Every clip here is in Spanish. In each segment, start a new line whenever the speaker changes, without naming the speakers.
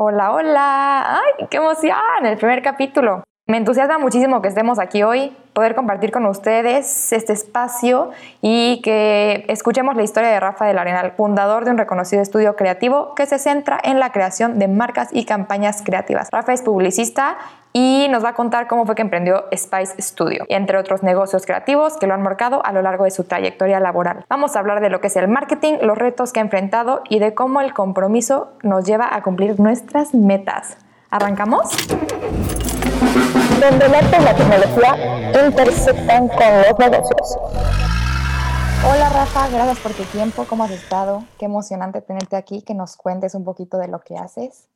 Hola, hola. ¡Ay, qué emoción! El primer capítulo. Me entusiasma muchísimo que estemos aquí hoy, poder compartir con ustedes este espacio y que escuchemos la historia de Rafa del Arenal, fundador de un reconocido estudio creativo que se centra en la creación de marcas y campañas creativas. Rafa es publicista y nos va a contar cómo fue que emprendió Spice Studio, entre otros negocios creativos que lo han marcado a lo largo de su trayectoria laboral. Vamos a hablar de lo que es el marketing, los retos que ha enfrentado y de cómo el compromiso nos lleva a cumplir nuestras metas. ¿Arrancamos?
Donde el arte y la tecnología intersectan con los negocios.
Hola Rafa, gracias por tu tiempo, ¿cómo has estado? Qué emocionante tenerte aquí, que nos cuentes un poquito de lo que haces.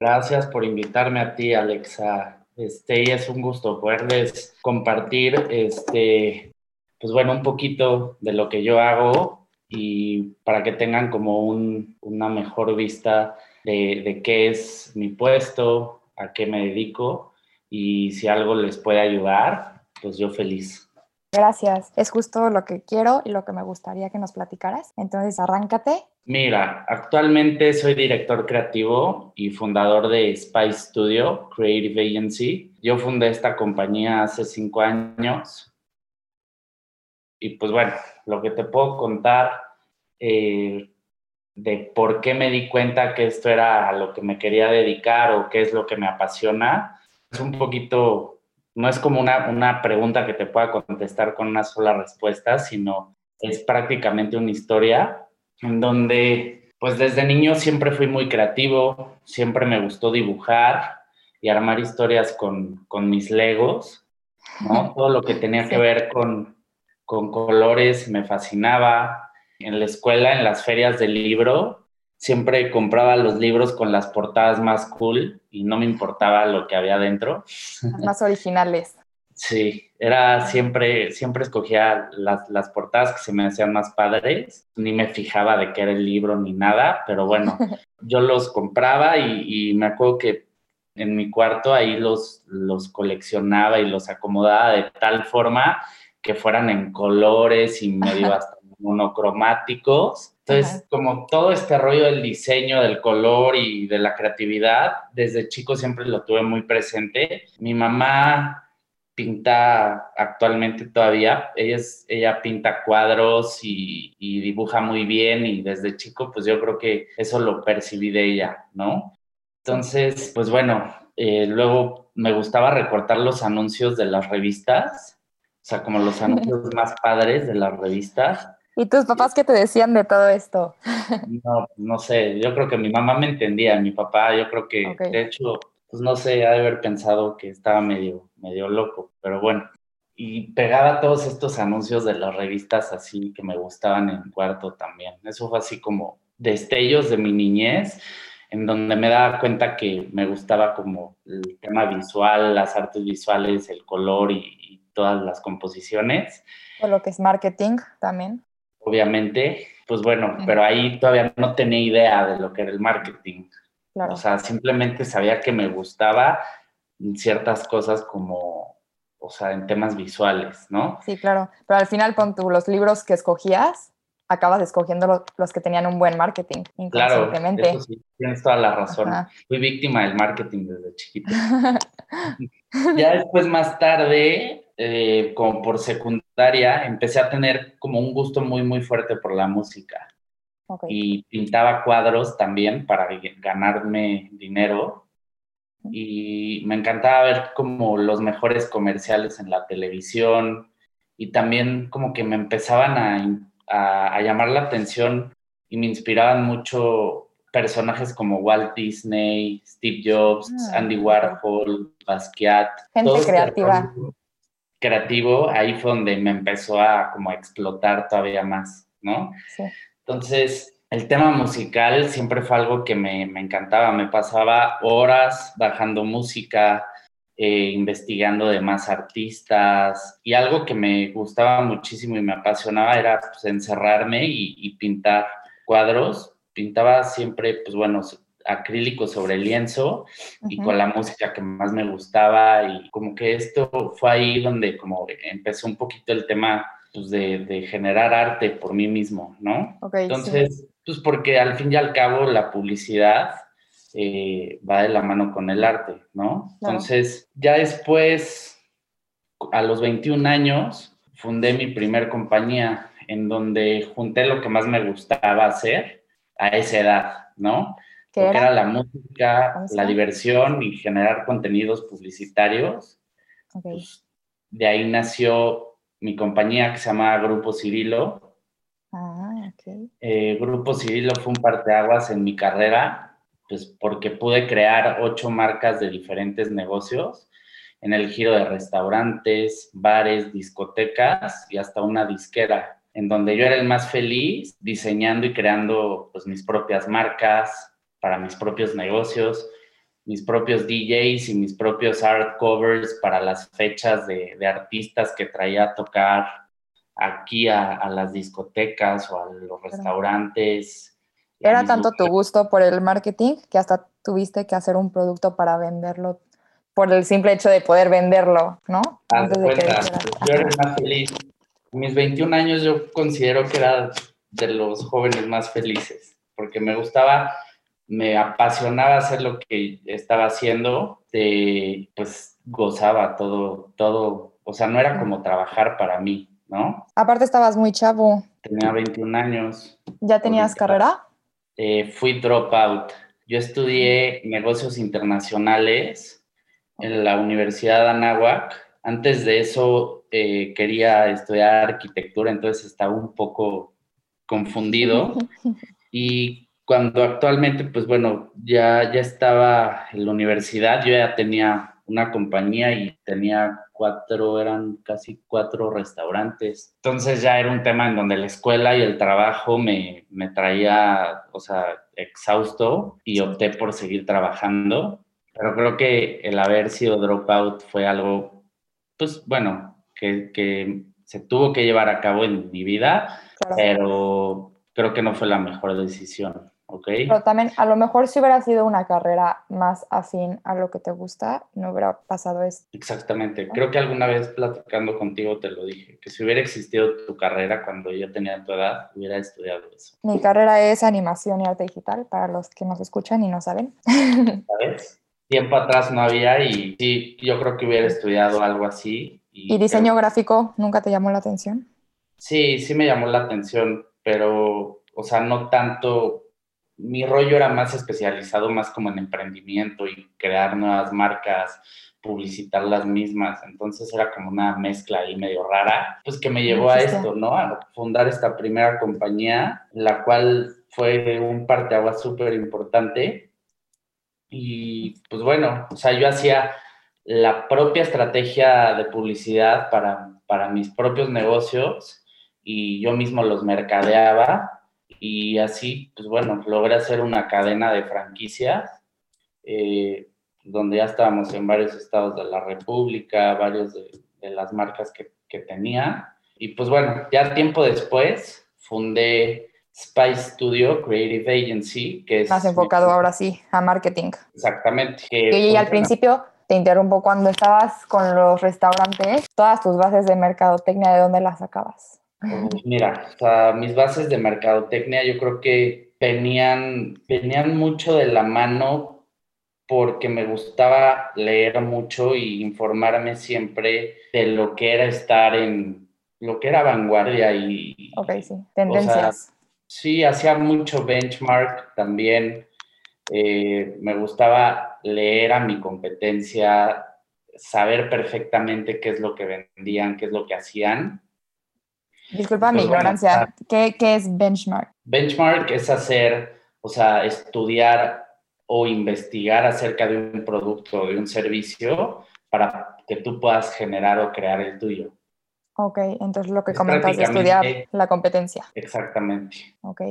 Gracias por invitarme a ti, Alexa. Este, es un gusto poderles compartir, este, pues bueno, un poquito de lo que yo hago y para que tengan como un, una mejor vista de, de qué es mi puesto, a qué me dedico y si algo les puede ayudar, pues yo feliz.
Gracias, es justo lo que quiero y lo que me gustaría que nos platicaras. Entonces, arráncate.
Mira, actualmente soy director creativo y fundador de Spice Studio, Creative Agency. Yo fundé esta compañía hace cinco años. Y pues bueno, lo que te puedo contar eh, de por qué me di cuenta que esto era a lo que me quería dedicar o qué es lo que me apasiona, un poquito, no es como una, una pregunta que te pueda contestar con una sola respuesta, sino es prácticamente una historia en donde, pues desde niño siempre fui muy creativo, siempre me gustó dibujar y armar historias con, con mis legos, ¿no? Todo lo que tenía que ver con, con colores me fascinaba. En la escuela, en las ferias del libro, siempre compraba los libros con las portadas más cool y no me importaba lo que había dentro.
Más originales.
Sí, era siempre, siempre escogía las, las, portadas que se me hacían más padres, ni me fijaba de qué era el libro ni nada, pero bueno, yo los compraba y, y, me acuerdo que en mi cuarto ahí los, los coleccionaba y los acomodaba de tal forma que fueran en colores y medio hasta monocromáticos entonces, como todo este rollo del diseño, del color y de la creatividad, desde chico siempre lo tuve muy presente. Mi mamá pinta actualmente todavía, ella, es, ella pinta cuadros y, y, dibuja muy bien y desde chico pues yo creo que eso lo percibí de ella, ¿no? Entonces, pues bueno, eh, luego me gustaba recortar los anuncios de las revistas, o sea, como los anuncios más padres de las revistas
¿Y tus papás qué te decían de todo esto?
No, no sé, yo creo que mi mamá me entendía, mi papá, yo creo que, de hecho, pues no sé, ha de haber pensado que estaba medio, medio loco, pero bueno. Y pegaba todos estos anuncios de las revistas así que me gustaban en cuarto también. Eso fue así como destellos de mi niñez, en donde me daba cuenta que me gustaba como el tema visual, las artes visuales, el color y, y todas las composiciones.
O lo que es marketing también
obviamente, pues bueno, pero ahí todavía no tenía idea de lo que era el marketing. O sea, simplemente sabía que me gustaba ciertas cosas como, o sea, en temas visuales, ¿no?
Sí, claro. Pero al final, con tu, los libros que escogías, acabas escogiendo los, que tenían un buen marketing.
Claro, eso sí, tienes toda la razón. Fui víctima del marketing desde chiquito. ya después, más tarde, eh, como por secundaria, empecé a tener como un gusto muy, muy fuerte por la música. Y pintaba cuadros también para ganarme dinero. Y me encantaba ver como los mejores comerciales en la televisión. Y también como que me empezaban a, a llamar la atención y me inspiraban mucho personajes como Walt Disney, Steve Jobs, ah, Andy Warhol, Basquiat.
Gente creativa
creativo, ahí fue donde me empezó a como explotar todavía más, ¿no? Sí. Entonces, el tema musical siempre fue algo que me, me encantaba, me pasaba horas bajando música, eh, investigando de más artistas y algo que me gustaba muchísimo y me apasionaba era pues, encerrarme y, y pintar cuadros. Pintaba siempre, pues bueno, acrílico sobre lienzo y con la música que más me gustaba y como que esto fue ahí donde como empezó un poquito el tema pues de, de generar arte por mí mismo, ¿no? Entonces, pues porque al fin y al cabo la publicidad eh, va de la mano con el arte, ¿no? Entonces, ya después, a los 21 años, fundé mi primer compañía en donde junté lo que más me gustaba hacer a esa edad, ¿no? Que era? la música, la diversión y generar contenidos publicitarios. Pues, de ahí nació mi compañía que se llama Grupo Cirilo. Ah, ok. Eh, Grupo Cirilo fue un parteaguas en mi carrera, pues porque pude crear ocho marcas de diferentes negocios en el giro de restaurantes, bares, discotecas y hasta una disquera, en donde yo era el más feliz diseñando y creando pues mis propias marcas para mis propios negocios, mis propios DJs y mis propios art covers para las fechas de, artistas que traía a tocar aquí a, las discotecas o a los restaurantes.
Era tanto tu gusto por el marketing que hasta tuviste que hacer un producto para venderlo por el simple hecho de poder venderlo, ¿no?
Antes de que yo era más feliz. mis 21 años yo considero que era de los jóvenes más felices, porque me gustaba me apasionaba hacer lo que estaba haciendo, pues gozaba todo, todo, o sea, no era como trabajar para mí, ¿no?
Aparte estabas muy chavo.
Tenía 21 años.
¿Ya tenías carrera?
Eh, fui dropout. Yo estudié negocios internacionales en la Universidad de Anáhuac. Antes de eso eh, quería estudiar arquitectura, entonces estaba un poco confundido. Y cuando actualmente, pues bueno, ya, ya estaba en la universidad, yo ya tenía una compañía y tenía cuatro, eran casi cuatro restaurantes. Entonces ya era un tema en donde la escuela y el trabajo me, me traía, o sea, exhausto y opté por seguir trabajando. Pero creo que el haber sido dropout fue algo, pues bueno, que, que se tuvo que llevar a cabo en mi vida, pero creo que no fue la mejor decisión.
Pero también, a lo mejor si hubiera sido una carrera más afín a lo que te gusta, no hubiera pasado esto.
Exactamente. Creo que alguna vez platicando contigo te lo dije, que si hubiera existido tu carrera cuando yo tenía tu edad, hubiera estudiado eso.
Mi carrera es animación y arte digital, para los que nos escuchan y no saben.
¿Sabes? Tiempo atrás no había y sí, yo creo que hubiera estudiado algo así.
¿Y, diseño gráfico nunca te llamó la atención?
Sí, sí me llamó la atención, pero, o sea, no tanto mi rollo era más especializado, más como en emprendimiento y crear nuevas marcas, publicitar las mismas. Entonces era como una mezcla ahí medio rara, pues que me llevó a esto, ¿no? A fundar esta primera compañía, la cual fue un parteaguas súper importante. Y pues bueno, o sea, yo hacía la propia estrategia de publicidad para, para mis propios negocios y yo mismo los mercadeaba y así, pues bueno, logré hacer una cadena de franquicias, eh, donde ya estábamos en varios estados de la República, varios de, las marcas que, que, tenía. Y pues bueno, ya tiempo después fundé Spice Studio Creative Agency, que es...
Más enfocado ahora sí a marketing.
Exactamente.
y al principio te interrumpo, cuando estabas con los restaurantes, todas tus bases de mercadotecnia, ¿de dónde las sacabas?
Pues mira, mis bases de mercadotecnia yo creo que venían, venían mucho de la mano porque me gustaba leer mucho y informarme siempre de lo que era estar en lo que era vanguardia y...
Ok, sí, tendencias.
sí, hacía mucho benchmark también. Eh, me gustaba leer a mi competencia, saber perfectamente qué es lo que vendían, qué es lo que hacían
Disculpa mi pues ignorancia, ¿Qué, ¿qué, es benchmark?
Benchmark es hacer, o sea, estudiar o investigar acerca de un producto o de un servicio para que tú puedas generar o crear el tuyo.
Ok, entonces lo que comentas es estudiar la competencia.
Exactamente. Ok.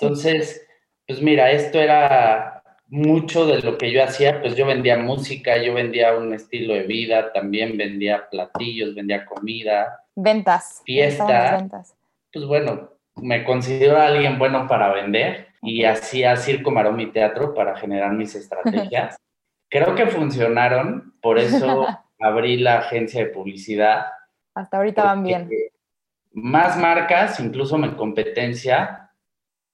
Entonces, pues mira, esto era mucho de lo que yo hacía, pues yo vendía música, yo vendía un estilo de vida, también vendía platillos, vendía comida,
Ventas.
Fiesta. Ventas. Pues bueno, me considero alguien bueno para vender y hacía circo, marón y teatro para generar mis estrategias. Creo que funcionaron, por eso abrí la agencia de publicidad.
Hasta ahorita van bien.
Más marcas, incluso mi competencia,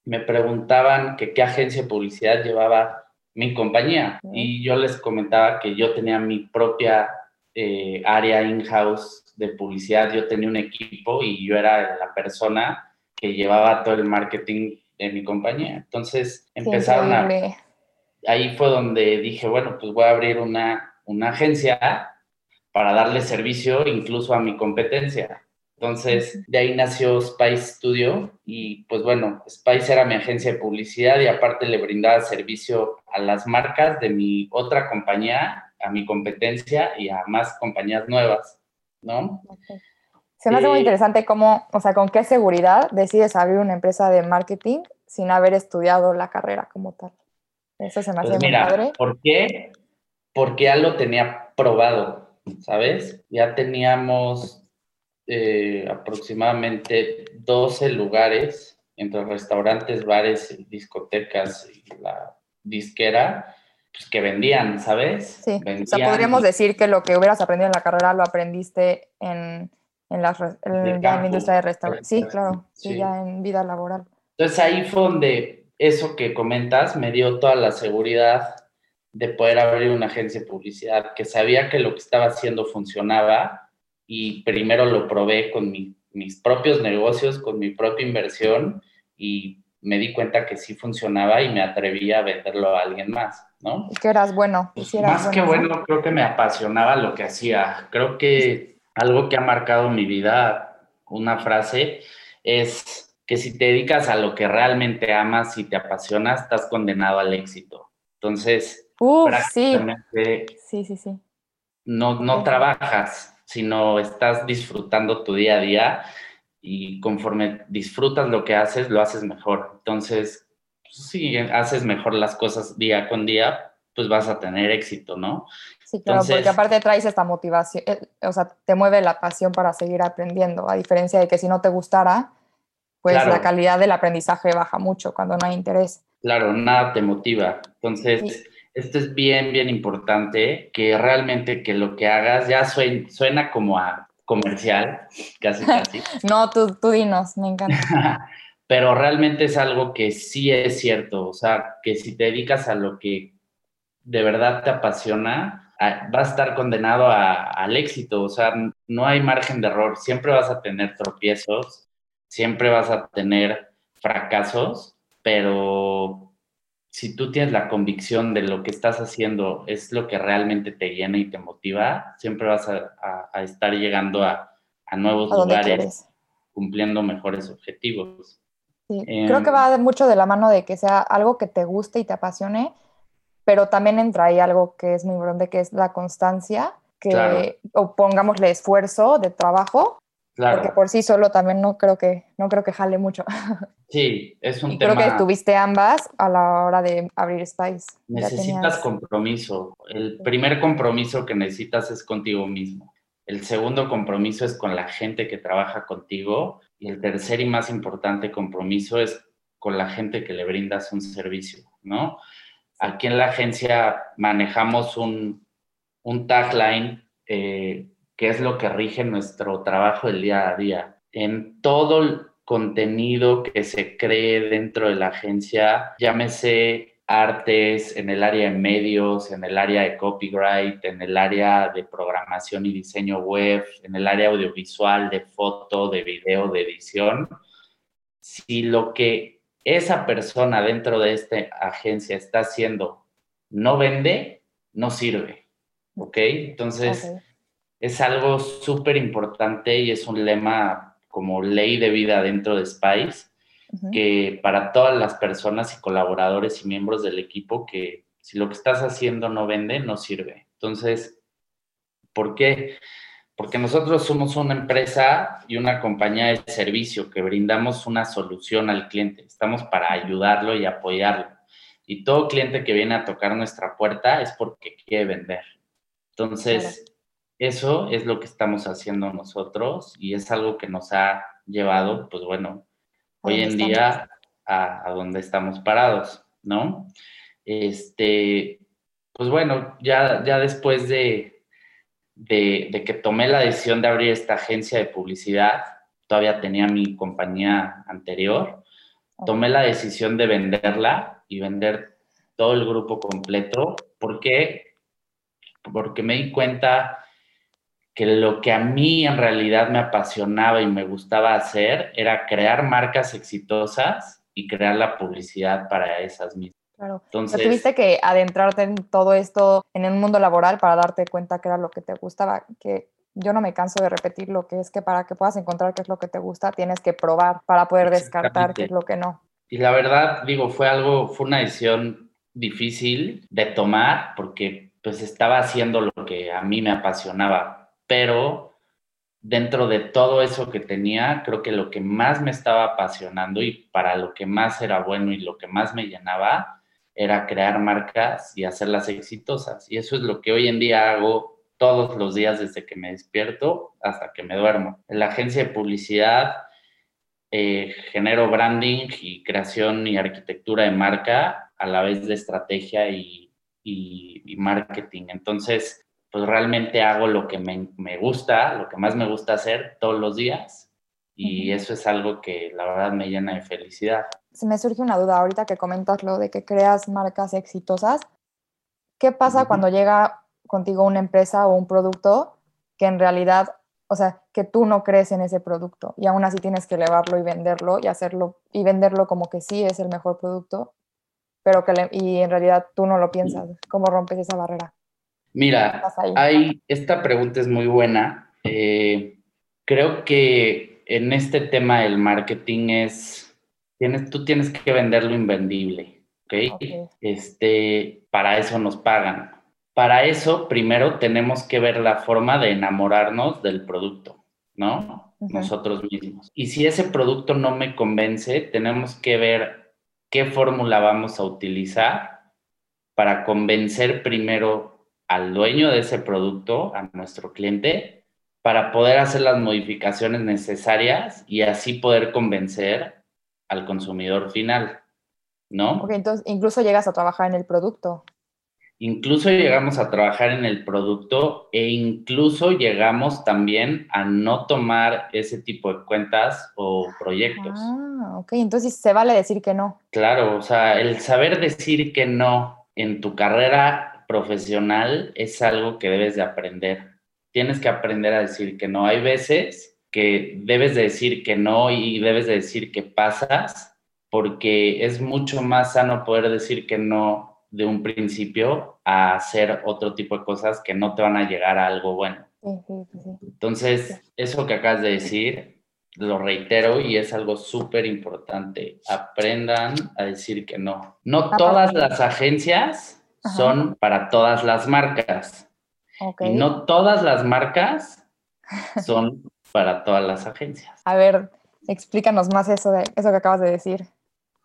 me preguntaban que qué agencia de publicidad llevaba mi compañía. Y yo les comentaba que yo tenía mi propia eh, área in-house de publicidad, yo tenía un equipo y yo era la persona que llevaba todo el marketing de mi compañía. Entonces empezaron a... Ahí fue donde dije, bueno, pues voy a abrir una, una agencia para darle servicio incluso a mi competencia. Entonces, de ahí nació Spice Studio y pues bueno, Spice era mi agencia de publicidad y aparte le brindaba servicio a las marcas de mi otra compañía, a mi competencia y a más compañías nuevas, ¿no?
Se me hace muy interesante cómo, o sea, con qué seguridad decides abrir una empresa de marketing sin haber estudiado la carrera como tal. Eso se me hace
pues
muy padre.
¿Por qué? Porque ya lo tenía probado, ¿sabes? Ya teníamos eh, aproximadamente 12 lugares entre restaurantes, bares, discotecas y la disquera, pues que vendían, ¿sabes?
Sí, o sea, podríamos decir que lo que hubieras aprendido en la carrera lo aprendiste en, en, la, industria de restaurante. Sí, claro, sí, ya en vida laboral.
Entonces ahí fue donde eso que comentas me dio toda la seguridad de poder abrir una agencia de publicidad, que sabía que lo que estaba haciendo funcionaba y primero lo probé con mis propios negocios, con mi propia inversión y me di cuenta que sí funcionaba y me atreví a venderlo a alguien más, ¿no?
Que eras bueno.
más que bueno, creo que me apasionaba lo que hacía. Creo que algo que ha marcado mi vida, una frase, es que si te dedicas a lo que realmente amas y te apasiona, estás condenado al éxito. Entonces,
sí. sí, sí, sí.
No, no trabajas, sino estás disfrutando tu día a día y conforme disfrutas lo que haces, lo haces mejor. Entonces, si haces mejor las cosas día con día, pues vas a tener éxito, ¿no?
Sí, claro, porque aparte traes esta motivación, eh, o sea, te mueve la pasión para seguir aprendiendo, a diferencia de que si no te gustara, pues la calidad del aprendizaje baja mucho cuando no hay interés.
Claro, nada te motiva. Entonces, esto es bien, bien importante, que realmente que lo que hagas ya suena, como a comercial, casi, casi.
no, tú, tú dinos, me encanta.
Pero realmente es algo que sí es cierto, o sea, que si te dedicas a lo que de verdad te apasiona, vas a estar condenado al éxito, o sea, no hay margen de error, siempre vas a tener tropiezos, siempre vas a tener fracasos, pero si tú tienes la convicción de lo que estás haciendo es lo que realmente te llena y te motiva, siempre vas a, estar llegando a, nuevos lugares, cumpliendo mejores objetivos.
Creo que em, va mucho de la mano de que sea algo que te guste y te apasione, pero también entra ahí algo que es muy importante, que es la constancia, que o pongámosle esfuerzo de trabajo porque por sí solo también no creo que, no creo que jale mucho.
Sí, es un
y
tema.
Creo que tuviste ambas a la hora de abrir Spice.
Necesitas compromiso. El primer compromiso que necesitas es contigo mismo. El segundo compromiso es con la gente que trabaja contigo. Y el tercer y más importante compromiso es con la gente que le brindas un servicio, ¿no? Aquí en la agencia manejamos un, un tagline eh, qué es lo que rige nuestro trabajo del día a día. En todo el contenido que se cree dentro de la agencia, llámese artes, en el área de medios, en el área de copyright, en el área de programación y diseño web, en el área audiovisual, de foto, de video, de edición, si lo que esa persona dentro de esta agencia está haciendo no vende, no sirve. ¿Ok? Entonces, es algo súper importante y es un lema como ley de vida dentro de Spice, que para todas las personas y colaboradores y miembros del equipo, que si lo que estás haciendo no vende, no sirve. Entonces, ¿por qué? Porque nosotros somos una empresa y una compañía de servicio que brindamos una solución al cliente. Estamos para ayudarlo y apoyarlo. Y todo cliente que viene a tocar nuestra puerta es porque quiere vender. Entonces, eso es lo que estamos haciendo nosotros y es algo que nos ha llevado, pues bueno, hoy en día a, donde estamos parados, ¿no? Este, pues bueno, ya, ya después de, de, que tomé la decisión de abrir esta agencia de publicidad, todavía tenía mi compañía anterior, tomé la decisión de venderla y vender todo el grupo completo. ¿Por qué? Porque me di cuenta que lo que a mí en realidad me apasionaba y me gustaba hacer era crear marcas exitosas y crear la publicidad para esas mismas.
Claro. Entonces, tuviste que adentrarte en todo esto en el mundo laboral para darte cuenta que era lo que te gustaba, que yo no me canso de repetir lo que es que para que puedas encontrar qué es lo que te gusta, tienes que probar para poder descartar qué es lo que no.
Y la verdad, digo, fue algo, fue una decisión difícil de tomar porque pues estaba haciendo lo que a mí me apasionaba pero dentro de todo eso que tenía, creo que lo que más me estaba apasionando y para lo que más era bueno y lo que más me llenaba era crear marcas y hacerlas exitosas. Y eso es lo que hoy en día hago todos los días desde que me despierto hasta que me duermo. En la agencia de publicidad eh, genero branding y creación y arquitectura de marca a la vez de estrategia y, y marketing. Entonces, pues realmente hago lo que me, me, gusta, lo que más me gusta hacer todos los días y eso es algo que la verdad me llena de felicidad.
Se me surge una duda ahorita que comentas lo de que creas marcas exitosas. ¿Qué pasa cuando llega contigo una empresa o un producto que en realidad, o sea, que tú no crees en ese producto y aún así tienes que elevarlo y venderlo y hacerlo y venderlo como que sí es el mejor producto, pero que y en realidad tú no lo piensas? ¿Cómo rompes esa barrera?
Mira, hay, esta pregunta es muy buena. Eh, creo que en este tema del marketing es, tienes, tú tienes que vender lo invendible, ¿ok? Este, para eso nos pagan. Para eso, primero tenemos que ver la forma de enamorarnos del producto, ¿no? Nosotros mismos. Y si ese producto no me convence, tenemos que ver qué fórmula vamos a utilizar para convencer primero al dueño de ese producto, a nuestro cliente, para poder hacer las modificaciones necesarias y así poder convencer al consumidor final, ¿no?
Ok, entonces incluso llegas a trabajar en el producto.
Incluso llegamos a trabajar en el producto e incluso llegamos también a no tomar ese tipo de cuentas o proyectos.
Ah, ok, entonces se vale decir que no.
Claro, o sea, el saber decir que no en tu carrera profesional es algo que debes de aprender. Tienes que aprender a decir que no. Hay veces que debes de decir que no y debes de decir que pasas, porque es mucho más sano poder decir que no de un principio a hacer otro tipo de cosas que no te van a llegar a algo bueno. Entonces, eso que acabas de decir, lo reitero y es algo súper importante. Aprendan a decir que no. No todas las agencias son para todas las marcas. Y no todas las marcas son para todas las agencias.
A ver, explícanos más eso, de, eso que acabas de decir.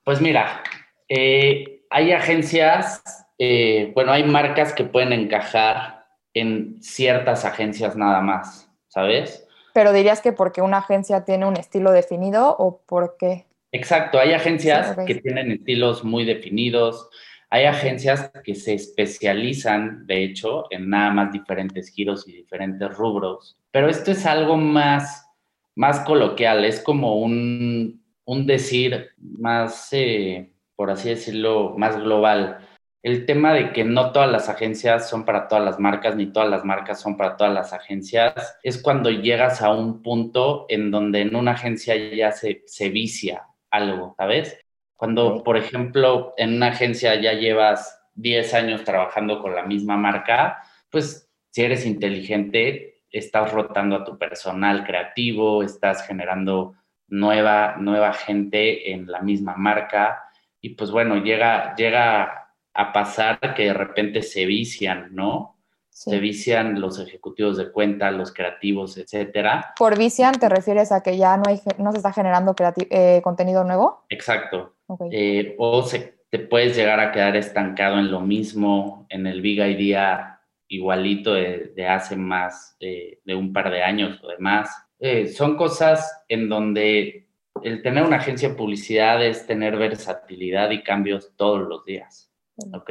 Pues mira, eh, hay agencias, eh, bueno, hay marcas que pueden encajar en ciertas agencias nada más, ¿sabes?
Pero dirías que porque una agencia tiene un estilo definido o por qué?
Exacto, hay agencias que tienen estilos muy definidos, hay agencias que se especializan, de hecho, en nada más diferentes giros y diferentes rubros, pero esto es algo más, más coloquial, es como un, decir más, eh, por así decirlo, más global. El tema de que no todas las agencias son para todas las marcas, ni todas las marcas son para todas las agencias, es cuando llegas a un punto en donde en una agencia ya se, se vicia algo, ¿sabes? Cuando, por ejemplo, en una agencia ya llevas 10 años trabajando con la misma marca, pues si eres inteligente, estás rotando a tu personal creativo, estás generando nueva, nueva gente en la misma marca y pues bueno, llega, llega a pasar que de repente se vician, ¿no? Se vician los ejecutivos de cuenta, los creativos, etcétera.
Por vician te refieres a que ya no, hay, no se está generando eh, contenido nuevo?
Exacto. Eh, o se, te puedes llegar a quedar estancado en lo mismo, en el Big Idea igualito de, hace más de, un par de años o demás. Eh, son cosas en donde el tener una agencia de publicidad es tener versatilidad y cambios todos los días, ¿ok?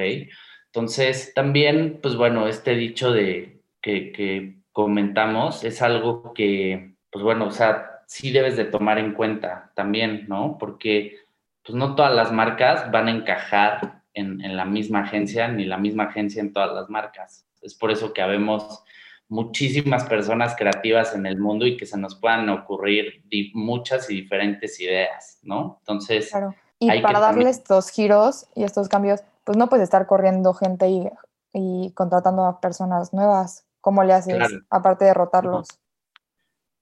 Entonces, también, pues bueno, este dicho de que, que comentamos es algo que, pues bueno, o sea, sí debes de tomar en cuenta también, ¿no? Porque pues no todas las marcas van a encajar en, en la misma agencia ni la misma agencia en todas las marcas. Es por eso que habemos muchísimas personas creativas en el mundo y que se nos puedan ocurrir muchas y diferentes ideas, ¿no?
Entonces, claro. y para darle estos giros y estos cambios, pues no puedes estar corriendo gente y, y contratando a personas nuevas. ¿Cómo le haces, aparte de rotarlos?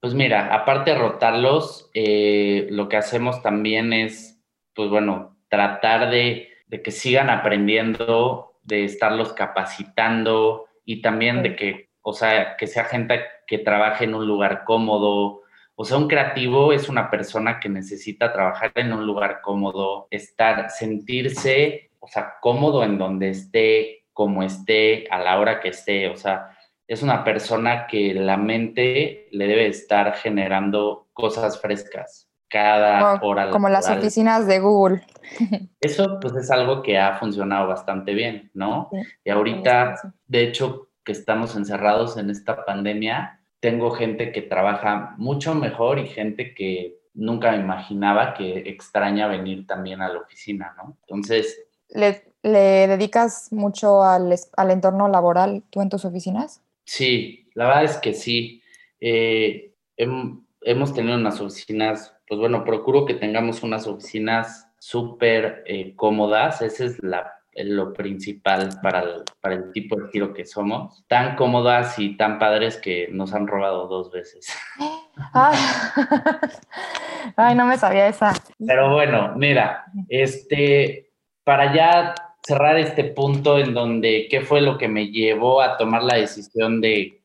Pues mira, aparte de rotarlos, eh, lo que hacemos también es, pues bueno, tratar de, de que sigan aprendiendo, de estarlos capacitando y también de que o sea, que sea gente que trabaje en un lugar cómodo. O sea, un creativo es una persona que necesita trabajar en un lugar cómodo, estar, sentirse, o sea, cómodo en donde esté, como esté, a la hora que esté. O sea, es una persona que la mente le debe estar generando cosas frescas cada hora.
Como las oficinas de Google.
Eso pues es algo que ha funcionado bastante bien, ¿no? y ahorita, de hecho, que estamos encerrados en esta pandemia, tengo gente que trabaja mucho mejor y gente que nunca me imaginaba que extraña venir también a la oficina, ¿no? Entonces...
¿Le, le dedicas mucho al, al, entorno laboral tú en tus oficinas?
Sí, la verdad es que sí. Eh, hemos tenido unas oficinas, pues bueno, procuro que tengamos unas oficinas súper eh, cómodas, esa es la lo principal para el, para el tipo de giro que somos. Tan cómodas y tan padres que nos han robado dos veces.
Ay, no me sabía esa.
Pero bueno, mira, este, para ya cerrar este punto en donde qué fue lo que me llevó a tomar la decisión de,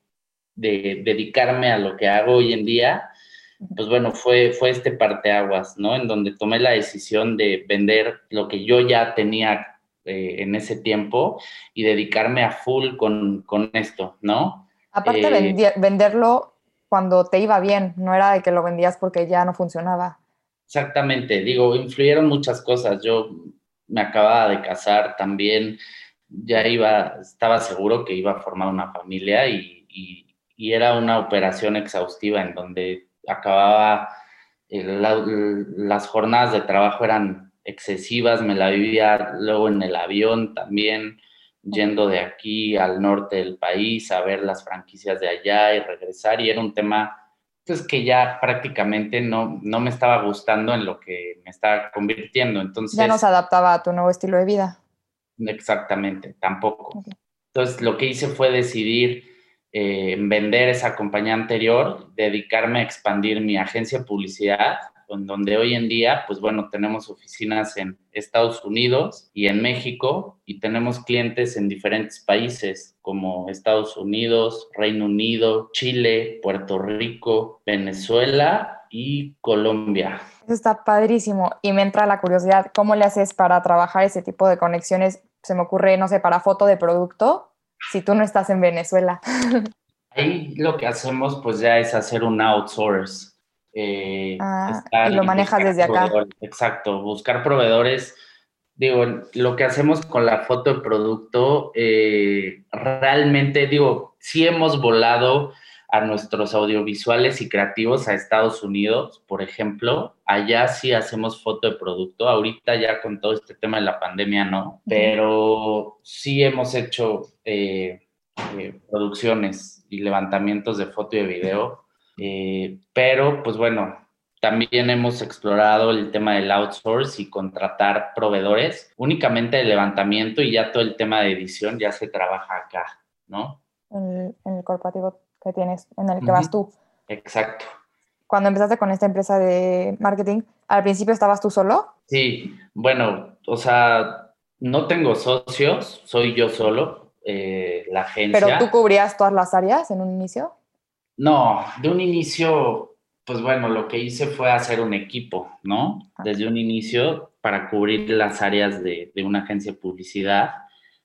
de dedicarme a lo que hago hoy en día, pues bueno, fue, fue este parteaguas, ¿no? En donde tomé la decisión de vender lo que yo ya tenía eh, en ese tiempo y dedicarme a full con, esto, ¿no?
Aparte, eh, venderlo cuando te iba bien, no era de que lo vendías porque ya no funcionaba.
Exactamente, digo, influyeron muchas cosas. Yo me acababa de casar también, ya iba, estaba seguro que iba a formar una familia y, era una operación exhaustiva en donde acababa, eh, las jornadas de trabajo eran excesivas, me la vivía luego en el avión también, yendo de aquí al norte del país a ver las franquicias de allá y regresar, y era un tema pues que ya prácticamente no, no me estaba gustando en lo que me estaba convirtiendo. Entonces,
ya no se adaptaba a tu nuevo estilo de vida.
Exactamente, tampoco. Entonces lo que hice fue decidir eh, vender esa compañía anterior, dedicarme a expandir mi agencia de publicidad donde hoy en día, pues bueno, tenemos oficinas en Estados Unidos y en México y tenemos clientes en diferentes países como Estados Unidos, Reino Unido, Chile, Puerto Rico, Venezuela y Colombia.
Eso está padrísimo y me entra la curiosidad, ¿cómo le haces para trabajar ese tipo de conexiones? Se me ocurre, no sé, para foto de producto, si tú no estás en Venezuela.
Ahí lo que hacemos pues ya es hacer un outsource eh,
ah, y lo manejas desde acá.
Exacto, buscar proveedores. Digo, lo que hacemos con la foto de producto, eh, realmente, digo, sí hemos volado a nuestros audiovisuales y creativos a Estados Unidos, por ejemplo. Allá sí hacemos foto de producto. Ahorita ya con todo este tema de la pandemia no, pero sí hemos hecho eh, producciones y levantamientos de foto y de video eh, pero, pues bueno, también hemos explorado el tema del outsource y contratar proveedores únicamente de levantamiento y ya todo el tema de edición ya se trabaja acá, ¿no?
En, el corporativo que tienes, en el que vas tú.
Exacto.
Cuando empezaste con esta empresa de marketing, ¿al principio estabas tú solo?
Sí, bueno, o sea, no tengo socios, soy yo solo, eh, la agencia.
¿Pero tú cubrías todas las áreas en un inicio?
No, de un inicio, pues bueno, lo que hice fue hacer un equipo, ¿no? Desde un inicio, para cubrir las áreas de, una agencia de publicidad,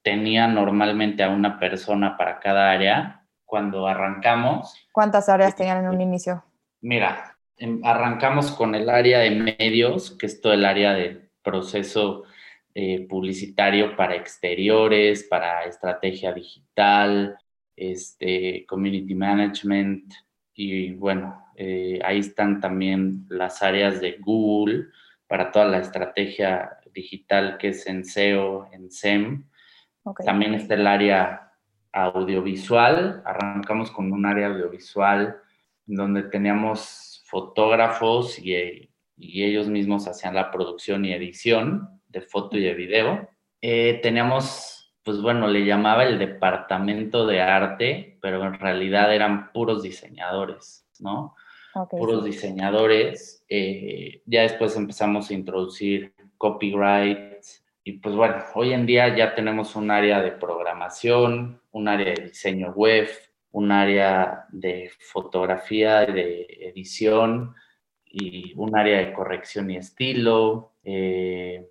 tenía normalmente a una persona para cada área. Cuando arrancamos...
¿Cuántas áreas tenían en un inicio?
Mira, em, arrancamos con el área de medios, que es todo el área del proceso eh, publicitario para exteriores, para estrategia digital, este, community management y bueno, eh, ahí están también las áreas de Google para toda la estrategia digital que es en SEO, en SEM. También está el área audiovisual. Arrancamos con un área audiovisual donde teníamos fotógrafos y, ellos mismos hacían la producción y edición de foto y de video. Eh, teníamos, pues bueno, le llamaba el departamento de arte, pero en realidad eran puros diseñadores, ¿no? puros diseñadores. Eh, ya después empezamos a introducir copyright. Y pues bueno, hoy en día ya tenemos un área de programación, un área de diseño web, un área de fotografía, de edición y un área de corrección y estilo. Eh,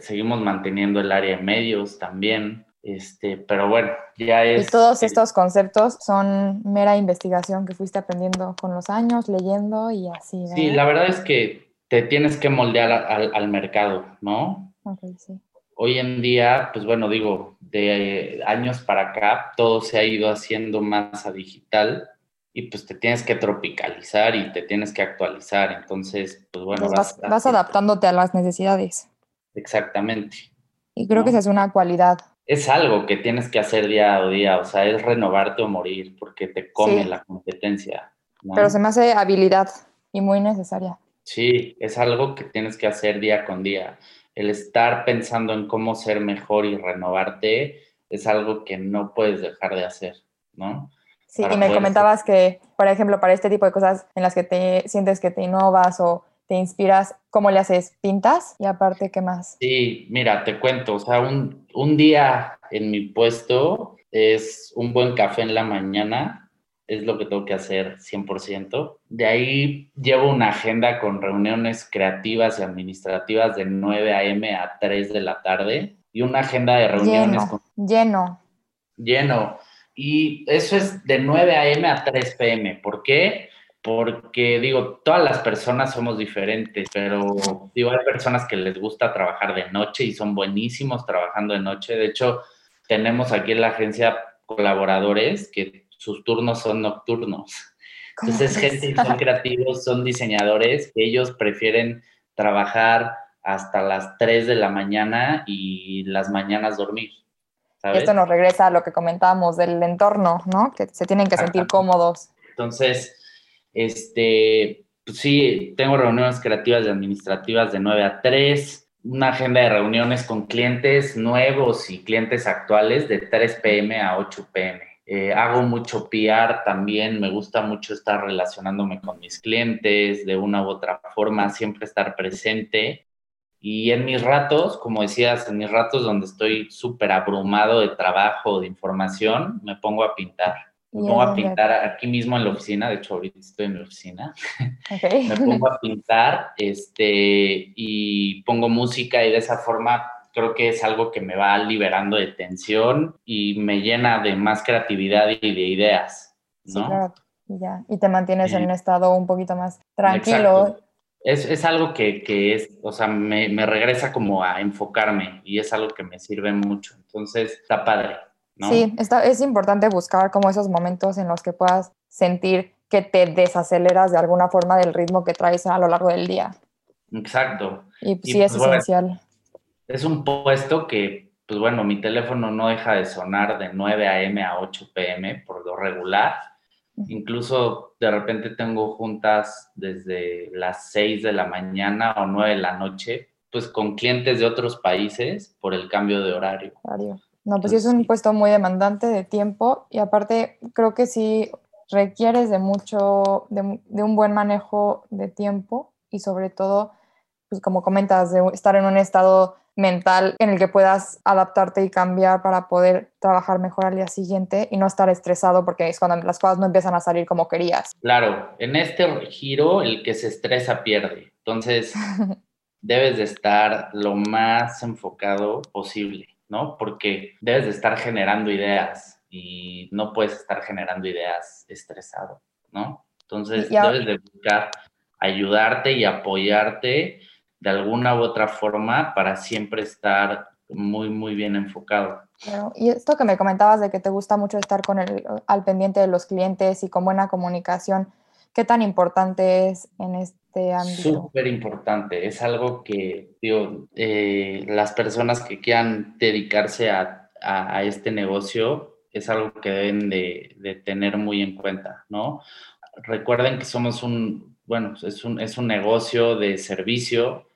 seguimos manteniendo el área de medios también. Este, pero bueno, ya es...
Y todos estos conceptos son mera investigación que fuiste aprendiendo con los años, leyendo y así.
Sí, la verdad es que te tienes que moldear al, mercado, ¿no? sí. Hoy en día, pues bueno, digo, de años para acá, todo se ha ido haciendo más a digital y pues te tienes que tropicalizar y te tienes que actualizar. Entonces, pues bueno,
vas, vas adaptándote a las necesidades.
Exactamente.
Y creo que esa es una cualidad
es algo que tienes que hacer día a día, o sea, es renovarte o morir porque te come la competencia.
Pero se me hace habilidad y muy necesaria.
Sí, es algo que tienes que hacer día con día. El estar pensando en cómo ser mejor y renovarte es algo que no puedes dejar de hacer, ¿no?
Sí, y me comentabas que, por ejemplo, para este tipo de cosas en las que te sientes que te innovas o te inspiras, ¿cómo le haces? ¿Pintas? Y aparte, ¿qué más?
Sí, mira, te cuento, o sea, un, un día en mi puesto es un buen café en la mañana, es lo que tengo que hacer 100%. De ahí llevo una agenda con reuniones creativas y administrativas de 9 a.m. a 3 de la tarde y una agenda de reuniones
lleno, Lleno.
Lleno. Y eso es de 9 a.m. a 3 p.m. ¿Por qué? Porque digo, todas las personas somos diferentes, pero digo, hay personas que les gusta trabajar de noche y son buenísimos trabajando de noche. De hecho, tenemos aquí en la agencia colaboradores que sus turnos son nocturnos. Entonces, gente son creativos, son diseñadores, que ellos prefieren trabajar hasta las 3 de la mañana y las mañanas dormir.
Esto nos regresa a lo que comentábamos del entorno, ¿no? Que se tienen que sentir cómodos.
Entonces, este, pues sí, tengo reuniones creativas y administrativas de 9 a 3, una agenda de reuniones con clientes nuevos y clientes actuales de 3 pm a 8 pm. Eh, hago mucho PR también, me gusta mucho estar relacionándome con mis clientes de una u otra forma, siempre estar presente. Y en mis ratos, como decías, en mis ratos donde estoy súper abrumado de trabajo, de información, me pongo a pintar me pongo a pintar aquí mismo en la oficina, de hecho ahorita estoy en mi oficina. me pongo a pintar este, y pongo música y de esa forma creo que es algo que me va liberando de tensión y me llena de más creatividad y de ideas. ¿no? Sí, claro.
Y, ya. y te mantienes en un estado un poquito más tranquilo.
Es, es, algo que, que, es, o sea, me, me regresa como a enfocarme y es algo que me sirve mucho. Entonces, está padre.
Sí, está, es importante buscar como esos momentos en los que puedas sentir que te desaceleras de alguna forma del ritmo que traes a lo largo del día.
Exacto.
Y, sí es pues, esencial.
Es un puesto que, pues bueno, mi teléfono no deja de sonar de 9 a.m. a 8 p.m. por lo regular. Incluso de repente tengo juntas desde las 6 de la mañana o 9 de la noche, pues con clientes de otros países por el cambio de horario. horario.
No, pues sí es un puesto muy demandante de tiempo y aparte creo que sí requieres de mucho, de, un buen manejo de tiempo y sobre todo, pues como comentas, de estar en un estado mental en el que puedas adaptarte y cambiar para poder trabajar mejor al día siguiente y no estar estresado porque es cuando las cosas no empiezan a salir como querías.
Claro, en este giro el que se estresa pierde. Entonces, debes de estar lo más enfocado posible. ¿No? Porque debes de estar generando ideas y no puedes estar generando ideas estresado, ¿no? Entonces debes de buscar ayudarte y apoyarte de alguna u otra forma para siempre estar muy, muy bien enfocado.
y esto que me comentabas de que te gusta mucho estar con el, al pendiente de los clientes y con buena comunicación, ¿qué tan importante es en, este ámbito?
Súper importante. Es algo que, digo, eh, las personas que quieran dedicarse a, a, este negocio es algo que deben de, de, tener muy en cuenta, ¿no? Recuerden que somos un, bueno, es un, es un negocio de servicio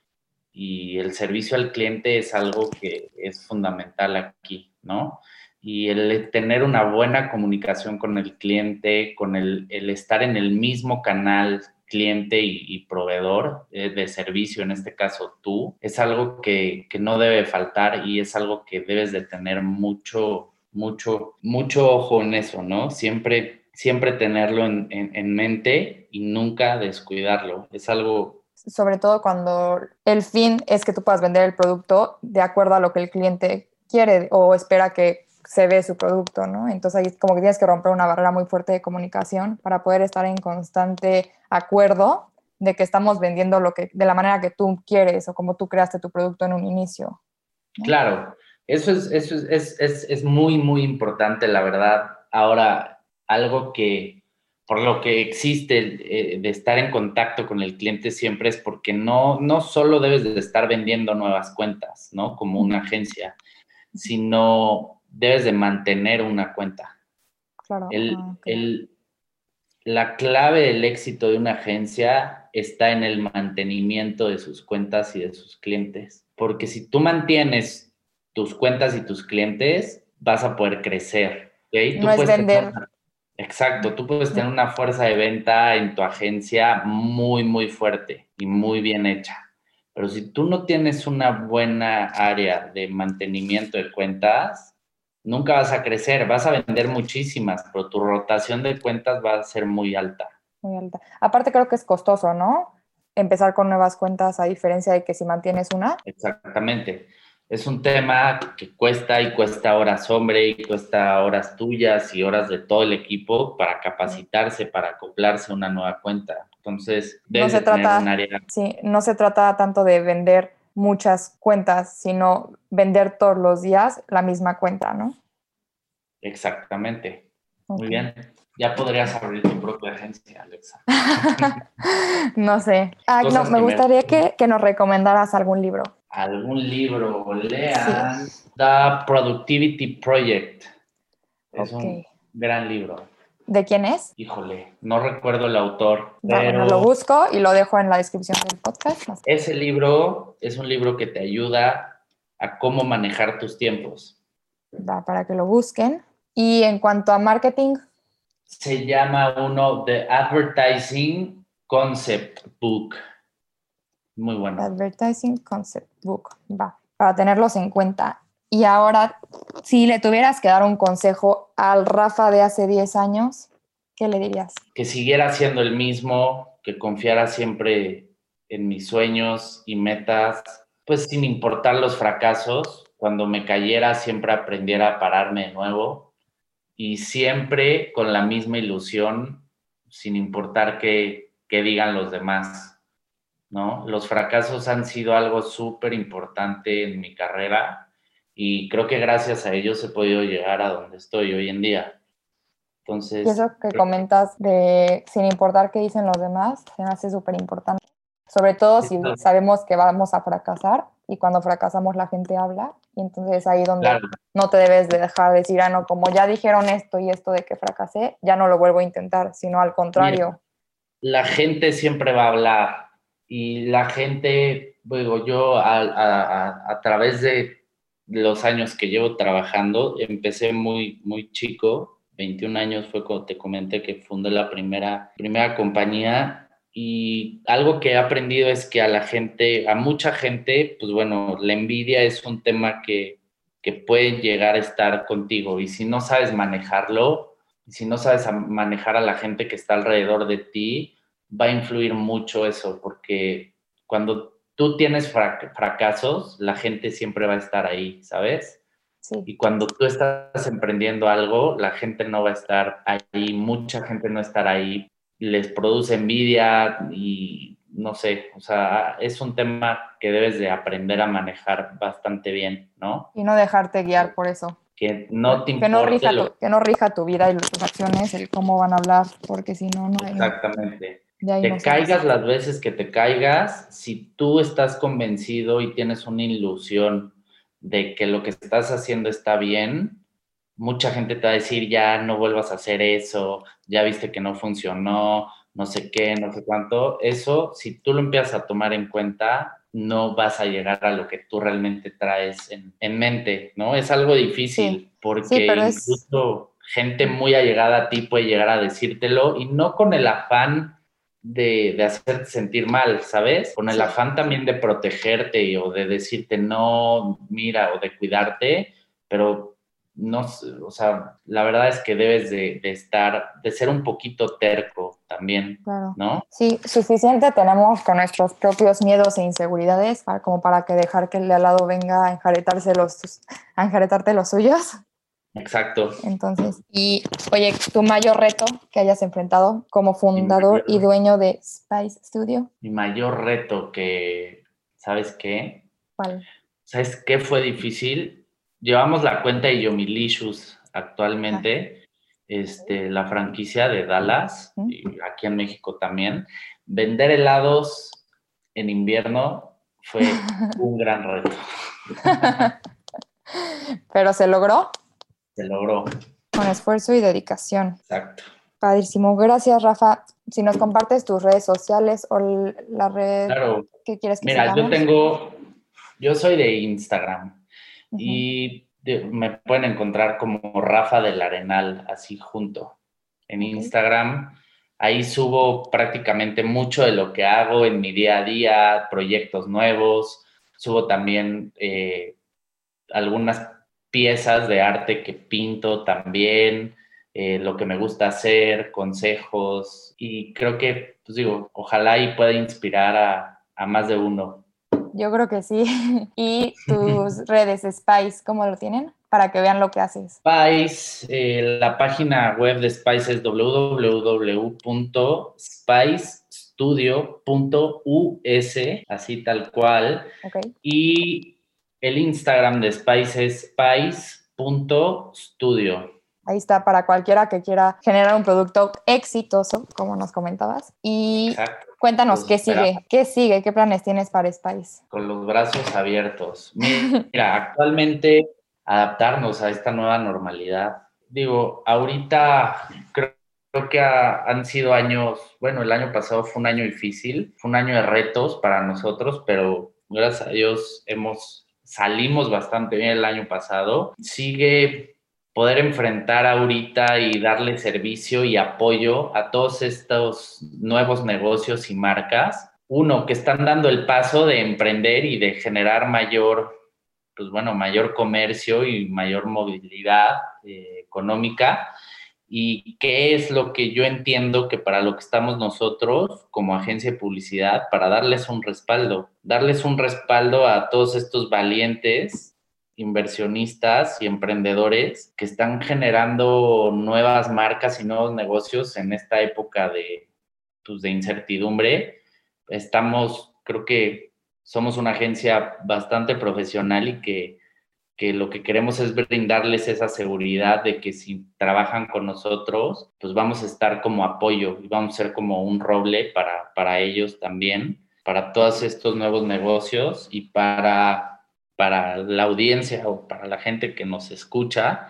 y el servicio al cliente es algo que es fundamental aquí, ¿no? Y el tener una buena comunicación con el cliente, con el, el estar en el mismo canal cliente y, proveedor eh, de servicio, en este caso tú, es algo que, que, no debe faltar y es algo que debes de tener mucho, mucho, mucho ojo en eso, ¿no? Siempre, siempre tenerlo en, en, en mente y nunca descuidarlo. Es algo
sobre todo cuando el fin es que tú puedas vender el producto de acuerdo a lo que el cliente quiere o espera que se ve su producto, ¿no? Entonces ahí como que tienes que romper una barrera muy fuerte de comunicación para poder estar en constante acuerdo de que estamos vendiendo lo que de la manera que tú quieres o como tú creaste tu producto en un inicio.
Claro, eso es, eso es, es, es muy, muy importante, la verdad. Ahora, algo que, por lo que existe eh, de estar en contacto con el cliente siempre es porque no, no solo debes de estar vendiendo nuevas cuentas, ¿no? Como una agencia, sino debes de mantener una cuenta. Claro. El, ah, el, la clave del éxito de una agencia está en el mantenimiento de sus cuentas y de sus clientes. Porque si tú mantienes tus cuentas y tus clientes, vas a poder crecer. ¿okay?
No es vender.
Exacto, tú puedes tener una fuerza de venta en tu agencia muy, muy fuerte y muy bien hecha. Pero si tú no tienes una buena área de mantenimiento de cuentas, nunca vas a crecer, vas a vender muchísimas, pero tu rotación de cuentas va a ser muy alta.
Muy alta. Aparte creo que es costoso, ¿no? Empezar con nuevas cuentas a diferencia de que si mantienes una.
Exactamente es un tema que cuesta y cuesta horas hombre y cuesta horas tuyas y horas de todo el equipo para capacitarse, para acoplarse a una nueva cuenta. Entonces,
no se trata, Sí, no se trata tanto de vender muchas cuentas, sino vender todos los días la misma cuenta, ¿no?
Exactamente. Muy bien. Ya podrías abrir tu propia agencia, Alexa.
no sé. Ah, no, me gustaría que, que nos recomendaras algún libro
algún libro, lean The Productivity Project. Es un gran libro.
¿De quién es?
Híjole, no recuerdo el autor.
Bueno, lo busco y lo dejo en la descripción del podcast.
Ese libro es un libro que te ayuda a cómo manejar tus tiempos.
Va, para que lo busquen. Y en cuanto a marketing.
Se llama uno The Advertising Concept Book. Muy bueno.
Advertising Concept Book, va, para tenerlos en cuenta. Y ahora, si le tuvieras que dar un consejo al Rafa de hace 10 años, ¿qué le dirías?
Que siguiera siendo el mismo, que confiara siempre en mis sueños y metas, pues sin importar los fracasos, cuando me cayera siempre aprendiera a pararme de nuevo y siempre con la misma ilusión, sin importar qué, qué digan los demás ¿no? Los fracasos han sido algo súper importante en mi carrera y creo que gracias a ellos he podido llegar a donde estoy hoy en día. Entonces...
Y eso que comentas de sin importar qué dicen los demás, se me hace súper importante. Sobre todo si sabemos que vamos a fracasar y cuando fracasamos la gente habla y entonces ahí donde no te debes de dejar de decir, ah, no, como ya dijeron esto y esto de que fracasé, ya no lo vuelvo a intentar, sino al contrario.
la gente siempre va a hablar, y la gente, bueno, yo a, través de los años que llevo trabajando, empecé muy, muy chico, 21 años fue cuando te comenté que fundé la primera, primera compañía. Y algo que he aprendido es que a la gente, a mucha gente, pues bueno, la envidia es un tema que, que puede llegar a estar contigo. Y si no sabes manejarlo, si no sabes manejar a la gente que está alrededor de ti, va a influir mucho eso, porque cuando tú tienes fracasos, la gente siempre va a estar ahí, ¿sabes? Sí. Y cuando tú estás emprendiendo algo, la gente no va a estar ahí, mucha gente no estará ahí, les produce envidia y no sé, o sea, es un tema que debes de aprender a manejar bastante bien, ¿no?
Y no dejarte guiar por eso.
Que no te
que no, rija tu, que no rija tu vida y tus acciones, el cómo van a hablar, porque si no, no hay...
Exactamente te caigas las veces que te caigas, si tú estás convencido y tienes una ilusión de que lo que estás haciendo está bien, mucha gente te va a decir, ya no vuelvas a hacer eso, ya viste que no funcionó, no sé qué, no sé cuánto. Eso, si tú lo empiezas a tomar en cuenta, no vas a llegar a lo que tú realmente traes en, mente, ¿no? Es algo difícil porque incluso gente muy allegada a ti puede llegar a decírtelo y no con el afán de, hacerte sentir mal, ¿sabes? Con el afán también de protegerte o de decirte no, mira, o de cuidarte, pero no, o sea, la verdad es que debes de, estar, de ser un poquito terco también, ¿no?
Sí, suficiente tenemos con nuestros propios miedos e inseguridades como para que dejar que el de al lado venga a enjaretarse los, a enjaretarte los suyos.
Exacto.
Entonces, y oye, tu mayor reto que hayas enfrentado como fundador y dueño de Spice Studio.
Mi mayor reto que, ¿sabes qué?
¿Cuál?
¿Sabes qué fue difícil? Llevamos la cuenta de Yomilicious actualmente, este, la franquicia de Dallas, y aquí en México también. Vender helados en invierno fue un gran reto.
¿Pero se logró?
Se logró.
Con esfuerzo y dedicación.
Exacto.
Padrísimo. Gracias, Rafa. Si nos compartes tus redes sociales o la red que quieres que
Mira, yo tengo, yo soy de Instagram y me pueden encontrar como Rafa del Arenal, así junto. En Instagram, ahí subo prácticamente mucho de lo que hago en mi día a día, proyectos nuevos, subo también eh, algunas piezas de arte que pinto también, eh, lo que me gusta hacer, consejos y creo que, pues digo, ojalá y pueda inspirar a, a más de uno.
Yo creo que sí. ¿Y tus redes Spice, cómo lo tienen? Para que vean lo que haces.
Spice, eh, la página web de Spice es www.spicestudio.us, así tal cual.
Okay.
Y el Instagram de Spice es spice.studio.
Ahí está para cualquiera que quiera generar un producto exitoso, como nos comentabas. Y cuéntanos, ¿qué sigue? ¿Qué sigue? ¿Qué planes tienes para Spice?
Con los brazos abiertos. Mira, actualmente adaptarnos a esta nueva normalidad. Digo, ahorita creo, que han sido años, bueno, el año pasado fue un año difícil, fue un año de retos para nosotros, pero gracias a Dios hemos salimos bastante bien el año pasado. Sigue poder enfrentar ahorita y darle servicio y apoyo a todos estos nuevos negocios y marcas. Uno, que están dando el paso de emprender y de generar mayor, pues bueno, mayor comercio y mayor movilidad eh, económica y qué es lo que yo entiendo que para lo que estamos nosotros como agencia de publicidad, para darles un respaldo, darles un respaldo a todos estos valientes inversionistas y emprendedores que están generando nuevas marcas y nuevos negocios en esta época de, pues, de incertidumbre. Estamos, creo que somos una agencia bastante profesional y que que lo que queremos es brindarles esa seguridad de que si trabajan con nosotros, pues vamos a estar como apoyo y vamos a ser como un roble para, para ellos también, para todos estos nuevos negocios y para, para la audiencia o para la gente que nos escucha.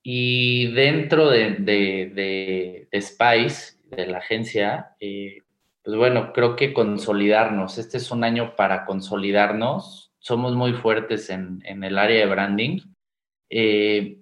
Y dentro de, de, de, Spice, de la agencia, eh, pues bueno, creo que consolidarnos. Este es un año para consolidarnos somos muy fuertes en, el área de branding eh,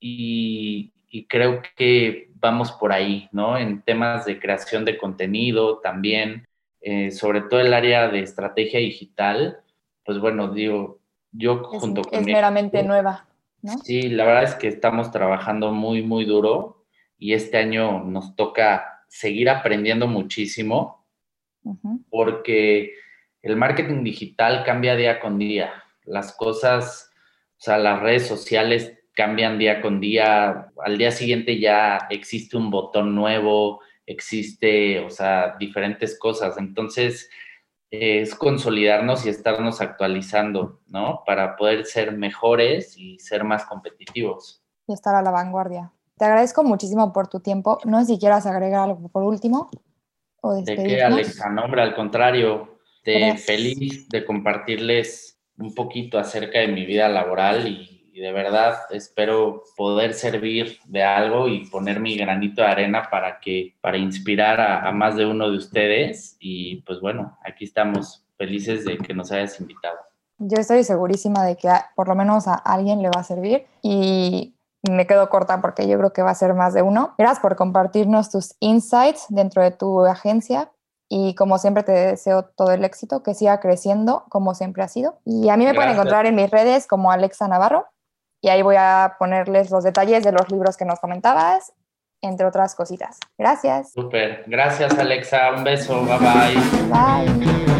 y, creo que vamos por ahí, ¿no? En temas de creación de contenido también, eh, sobre todo el área de estrategia digital, pues bueno, digo, yo junto con...
Es meramente nueva, ¿no?
Sí, la verdad es que estamos trabajando muy, muy duro y este año nos toca seguir aprendiendo muchísimo porque el marketing digital cambia día con día. Las cosas, o sea, las redes sociales cambian día con día. Al día siguiente ya existe un botón nuevo, existe, o sea, diferentes cosas. Entonces, es consolidarnos y estarnos actualizando, ¿no? Para poder ser mejores y ser más competitivos.
Y estar a la vanguardia. Te agradezco muchísimo por tu tiempo. No sé si quieras agregar algo por último. o
¿De qué, Alexa? No, hombre, al contrario,
Gracias.
feliz de compartirles un poquito acerca de mi vida laboral y, y de verdad espero poder servir de algo y poner mi granito de arena para que para inspirar a, a más de uno de ustedes y pues bueno, aquí estamos felices de que nos hayas invitado.
Yo estoy segurísima de que a- por lo menos a alguien le va a servir y me quedo corta porque yo creo que va a ser más de uno. Gracias por compartirnos tus insights dentro de tu agencia y como siempre te deseo todo el éxito, que siga creciendo como siempre ha sido. Y a mí me pueden
Gracias.
encontrar en mis redes como Alexa Navarro y ahí voy a ponerles los detalles de los libros que nos comentabas, entre otras cositas. Gracias.
Súper, gracias Alexa, un beso, bye bye.
Bye.